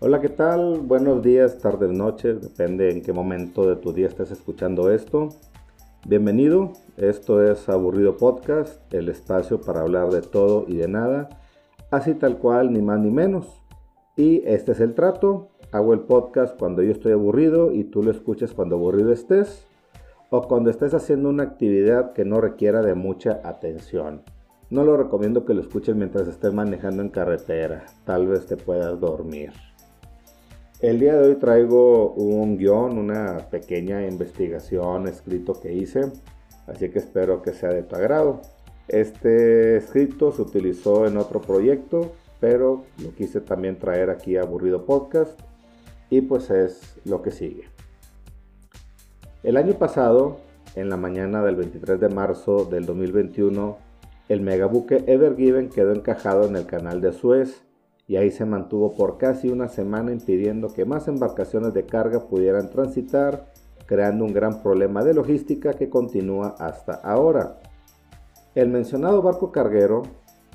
Hola, ¿qué tal? Buenos días, tardes, noches, depende en qué momento de tu día estés escuchando esto. Bienvenido, esto es Aburrido Podcast, el espacio para hablar de todo y de nada, así tal cual, ni más ni menos. Y este es el trato, hago el podcast cuando yo estoy aburrido y tú lo escuchas cuando aburrido estés o cuando estés haciendo una actividad que no requiera de mucha atención. No lo recomiendo que lo escuches mientras estés manejando en carretera, tal vez te puedas dormir. El día de hoy traigo un guion, una pequeña investigación escrito que hice, así que espero que sea de tu agrado. Este escrito se utilizó en otro proyecto, pero lo quise también traer aquí a Aburrido Podcast y pues es lo que sigue. El año pasado, en la mañana del 23 de marzo del 2021, el megabuque Ever Given quedó encajado en el canal de Suez y ahí se mantuvo por casi una semana impidiendo que más embarcaciones de carga pudieran transitar, creando un gran problema de logística que continúa hasta ahora. El mencionado barco carguero,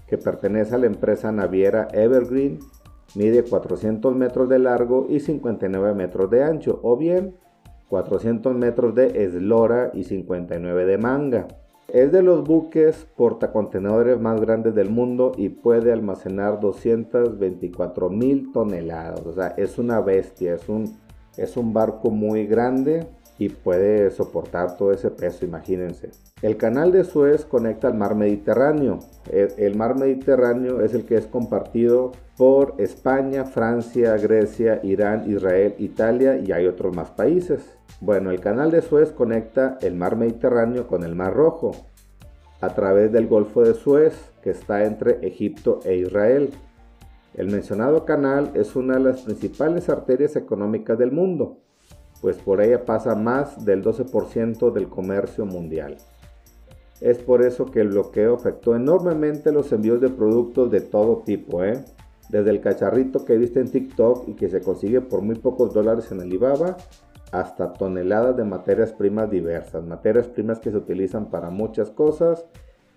que pertenece a la empresa naviera Evergreen, mide 400 metros de largo y 59 metros de ancho, o bien 400 metros de eslora y 59 de manga. Es de los buques portacontenedores más grandes del mundo y puede almacenar 224 mil toneladas. O sea, es una bestia, es un, es un barco muy grande y puede soportar todo ese peso, imagínense. El canal de Suez conecta al mar Mediterráneo. El, mar Mediterráneo es el que es compartido por España, Francia, Grecia, Irán, Israel, Italia y hay otros más países. Bueno, el canal de Suez conecta el mar Mediterráneo con el mar Rojo a través del Golfo de Suez que está entre Egipto e Israel. El mencionado canal es una de las principales arterias económicas del mundo pues por ella pasa más del 12% del comercio mundial. Es por eso que el bloqueo afectó enormemente los envíos de productos de todo tipo, ¿eh? desde el cacharrito que viste en TikTok y que se consigue por muy pocos dólares en Alibaba, hasta toneladas de materias primas diversas, materias primas que se utilizan para muchas cosas,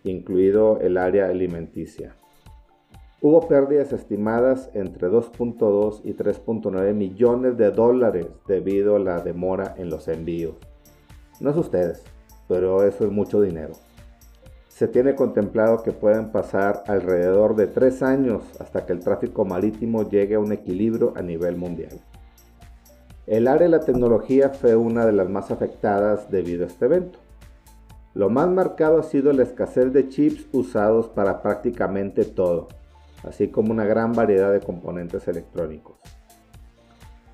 incluido el área alimenticia. Hubo pérdidas estimadas entre 2.2 y 3.9 millones de dólares debido a la demora en los envíos. No es ustedes, pero eso es mucho dinero. Se tiene contemplado que pueden pasar alrededor de 3 años hasta que el tráfico marítimo llegue a un equilibrio a nivel mundial. El área de la tecnología fue una de las más afectadas debido a este evento. Lo más marcado ha sido la escasez de chips usados para prácticamente todo así como una gran variedad de componentes electrónicos.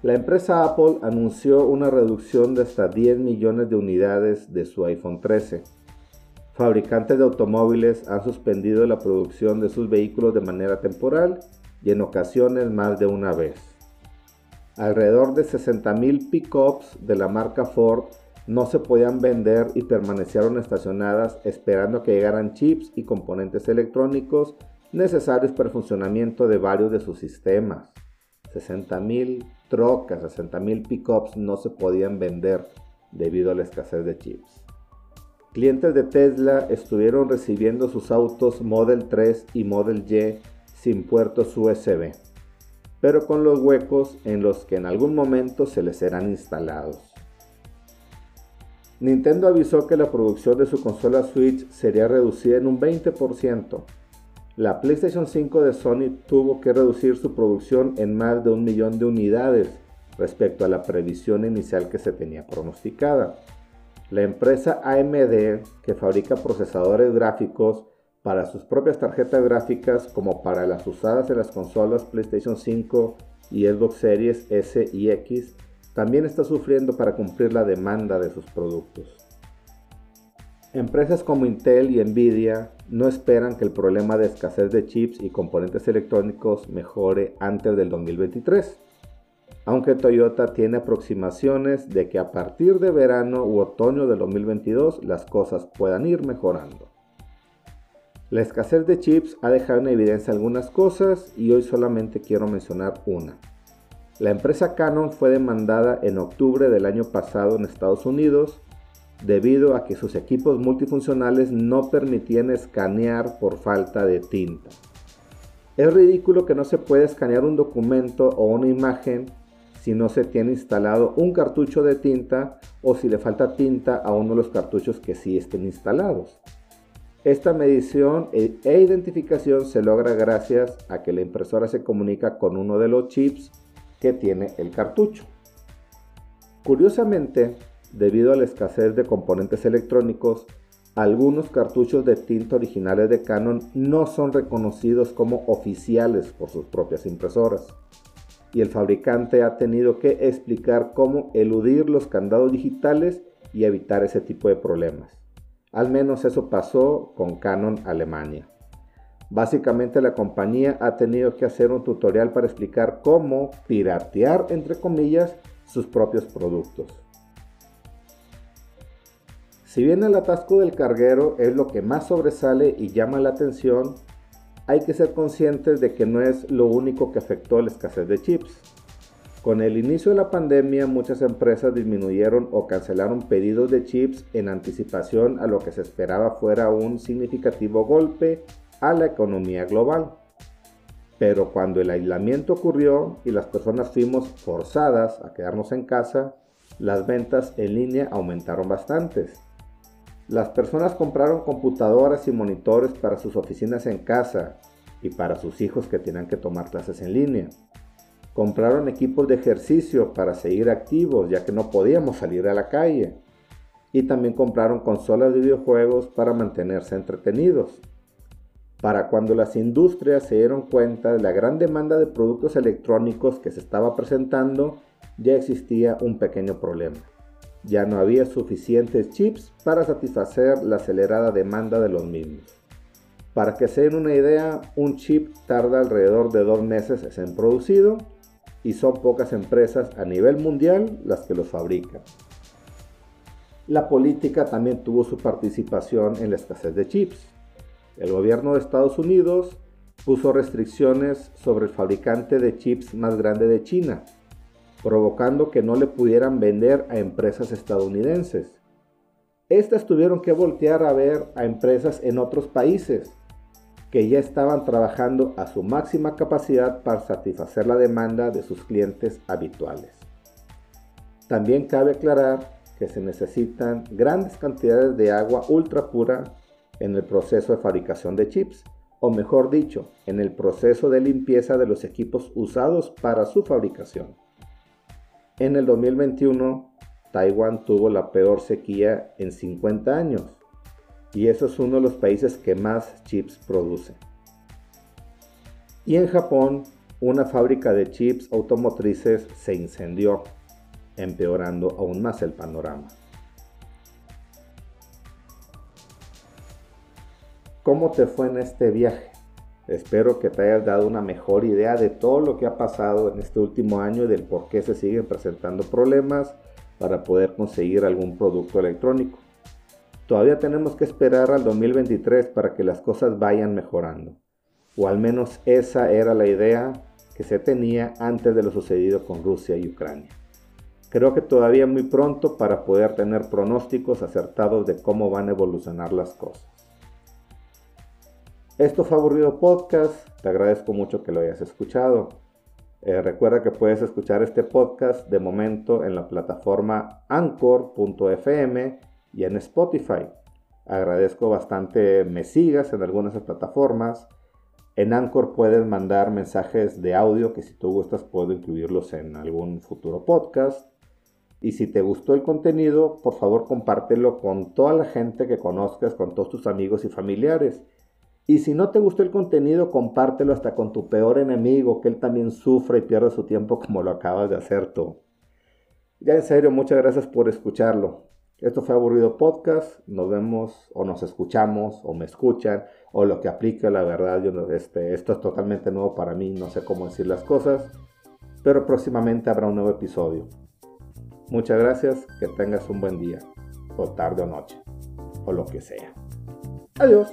La empresa Apple anunció una reducción de hasta 10 millones de unidades de su iPhone 13. Fabricantes de automóviles han suspendido la producción de sus vehículos de manera temporal y en ocasiones más de una vez. Alrededor de 60.000 pickups de la marca Ford no se podían vender y permanecieron estacionadas esperando que llegaran chips y componentes electrónicos necesarios para el funcionamiento de varios de sus sistemas. 60.000 trocas, 60.000 pickups no se podían vender debido a la escasez de chips. Clientes de Tesla estuvieron recibiendo sus autos Model 3 y Model Y sin puertos USB, pero con los huecos en los que en algún momento se les serán instalados. Nintendo avisó que la producción de su consola Switch sería reducida en un 20% la PlayStation 5 de Sony tuvo que reducir su producción en más de un millón de unidades respecto a la previsión inicial que se tenía pronosticada. La empresa AMD, que fabrica procesadores gráficos para sus propias tarjetas gráficas como para las usadas en las consolas PlayStation 5 y Xbox Series S y X, también está sufriendo para cumplir la demanda de sus productos. Empresas como Intel y Nvidia no esperan que el problema de escasez de chips y componentes electrónicos mejore antes del 2023, aunque Toyota tiene aproximaciones de que a partir de verano u otoño del 2022 las cosas puedan ir mejorando. La escasez de chips ha dejado en evidencia algunas cosas y hoy solamente quiero mencionar una. La empresa Canon fue demandada en octubre del año pasado en Estados Unidos debido a que sus equipos multifuncionales no permitían escanear por falta de tinta. Es ridículo que no se pueda escanear un documento o una imagen si no se tiene instalado un cartucho de tinta o si le falta tinta a uno de los cartuchos que sí estén instalados. Esta medición e, e identificación se logra gracias a que la impresora se comunica con uno de los chips que tiene el cartucho. Curiosamente, debido a la escasez de componentes electrónicos, algunos cartuchos de tinta originales de Canon no son reconocidos como oficiales por sus propias impresoras. Y el fabricante ha tenido que explicar cómo eludir los candados digitales y evitar ese tipo de problemas. Al menos eso pasó con Canon Alemania. Básicamente la compañía ha tenido que hacer un tutorial para explicar cómo piratear, entre comillas, sus propios productos. Si bien el atasco del carguero es lo que más sobresale y llama la atención, hay que ser conscientes de que no es lo único que afectó la escasez de chips. Con el inicio de la pandemia muchas empresas disminuyeron o cancelaron pedidos de chips en anticipación a lo que se esperaba fuera un significativo golpe a la economía global. Pero cuando el aislamiento ocurrió y las personas fuimos forzadas a quedarnos en casa, las ventas en línea aumentaron bastantes. Las personas compraron computadoras y monitores para sus oficinas en casa y para sus hijos que tenían que tomar clases en línea. Compraron equipos de ejercicio para seguir activos ya que no podíamos salir a la calle. Y también compraron consolas de videojuegos para mantenerse entretenidos. Para cuando las industrias se dieron cuenta de la gran demanda de productos electrónicos que se estaba presentando, ya existía un pequeño problema ya no había suficientes chips para satisfacer la acelerada demanda de los mismos. Para que se den una idea, un chip tarda alrededor de dos meses en producido y son pocas empresas a nivel mundial las que los fabrican. La política también tuvo su participación en la escasez de chips. El gobierno de Estados Unidos puso restricciones sobre el fabricante de chips más grande de China, provocando que no le pudieran vender a empresas estadounidenses. Estas tuvieron que voltear a ver a empresas en otros países que ya estaban trabajando a su máxima capacidad para satisfacer la demanda de sus clientes habituales. También cabe aclarar que se necesitan grandes cantidades de agua ultra pura en el proceso de fabricación de chips, o mejor dicho, en el proceso de limpieza de los equipos usados para su fabricación. En el 2021, Taiwán tuvo la peor sequía en 50 años y eso es uno de los países que más chips produce. Y en Japón, una fábrica de chips automotrices se incendió, empeorando aún más el panorama. ¿Cómo te fue en este viaje? Espero que te hayas dado una mejor idea de todo lo que ha pasado en este último año y del por qué se siguen presentando problemas para poder conseguir algún producto electrónico. Todavía tenemos que esperar al 2023 para que las cosas vayan mejorando. O al menos esa era la idea que se tenía antes de lo sucedido con Rusia y Ucrania. Creo que todavía muy pronto para poder tener pronósticos acertados de cómo van a evolucionar las cosas. Esto fue Aburrido Podcast. Te agradezco mucho que lo hayas escuchado. Eh, recuerda que puedes escuchar este podcast de momento en la plataforma anchor.fm y en Spotify. Agradezco bastante me sigas en algunas plataformas. En Anchor puedes mandar mensajes de audio que si tú gustas puedo incluirlos en algún futuro podcast. Y si te gustó el contenido, por favor compártelo con toda la gente que conozcas, con todos tus amigos y familiares. Y si no te gustó el contenido, compártelo hasta con tu peor enemigo, que él también sufre y pierde su tiempo como lo acabas de hacer tú. Ya en serio, muchas gracias por escucharlo. Esto fue Aburrido Podcast. Nos vemos o nos escuchamos o me escuchan o lo que aplique, la verdad. Yo, este, esto es totalmente nuevo para mí, no sé cómo decir las cosas. Pero próximamente habrá un nuevo episodio. Muchas gracias, que tengas un buen día, o tarde o noche, o lo que sea. Adiós.